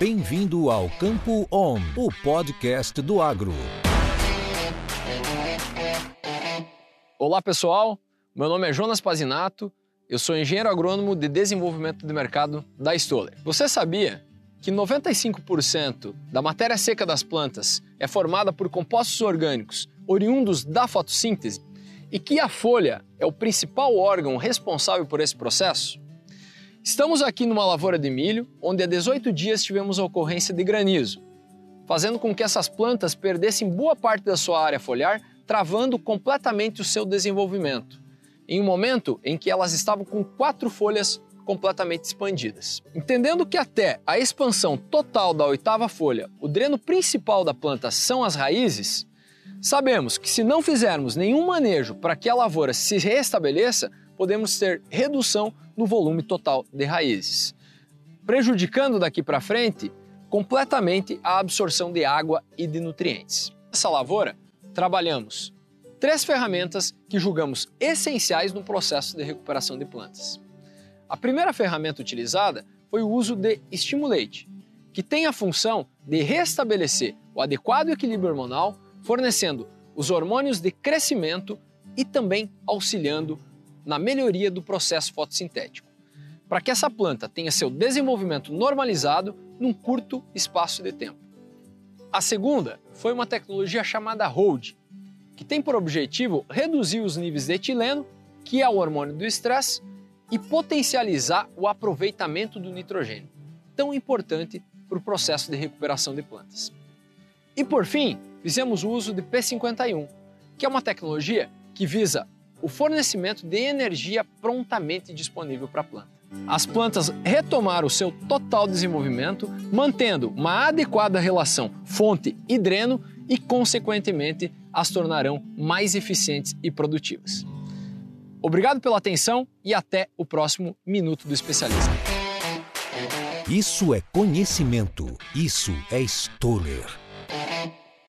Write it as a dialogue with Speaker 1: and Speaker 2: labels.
Speaker 1: Bem-vindo ao Campo On, o podcast do agro.
Speaker 2: Olá pessoal, meu nome é Jonas Pazinato, eu sou engenheiro agrônomo de desenvolvimento de mercado da Stoller. Você sabia que 95% da matéria seca das plantas é formada por compostos orgânicos oriundos da fotossíntese e que a folha é o principal órgão responsável por esse processo? Estamos aqui numa lavoura de milho, onde há 18 dias tivemos a ocorrência de granizo, fazendo com que essas plantas perdessem boa parte da sua área foliar, travando completamente o seu desenvolvimento, em um momento em que elas estavam com quatro folhas completamente expandidas. Entendendo que até a expansão total da oitava folha, o dreno principal da planta são as raízes, sabemos que se não fizermos nenhum manejo para que a lavoura se restabeleça, podemos ter redução no volume total de raízes, prejudicando daqui para frente completamente a absorção de água e de nutrientes. Nessa lavoura, trabalhamos três ferramentas que julgamos essenciais no processo de recuperação de plantas. A primeira ferramenta utilizada foi o uso de estimulate, que tem a função de restabelecer o adequado equilíbrio hormonal, fornecendo os hormônios de crescimento e também auxiliando na melhoria do processo fotossintético, para que essa planta tenha seu desenvolvimento normalizado num curto espaço de tempo. A segunda foi uma tecnologia chamada HOLD, que tem por objetivo reduzir os níveis de etileno, que é o hormônio do estresse, e potencializar o aproveitamento do nitrogênio, tão importante para o processo de recuperação de plantas. E por fim, fizemos o uso de P51, que é uma tecnologia que visa o fornecimento de energia prontamente disponível para a planta. As plantas retomaram o seu total desenvolvimento, mantendo uma adequada relação fonte e dreno e, consequentemente, as tornarão mais eficientes e produtivas. Obrigado pela atenção e até o próximo Minuto do Especialista.
Speaker 1: Isso é conhecimento, isso é Stoller.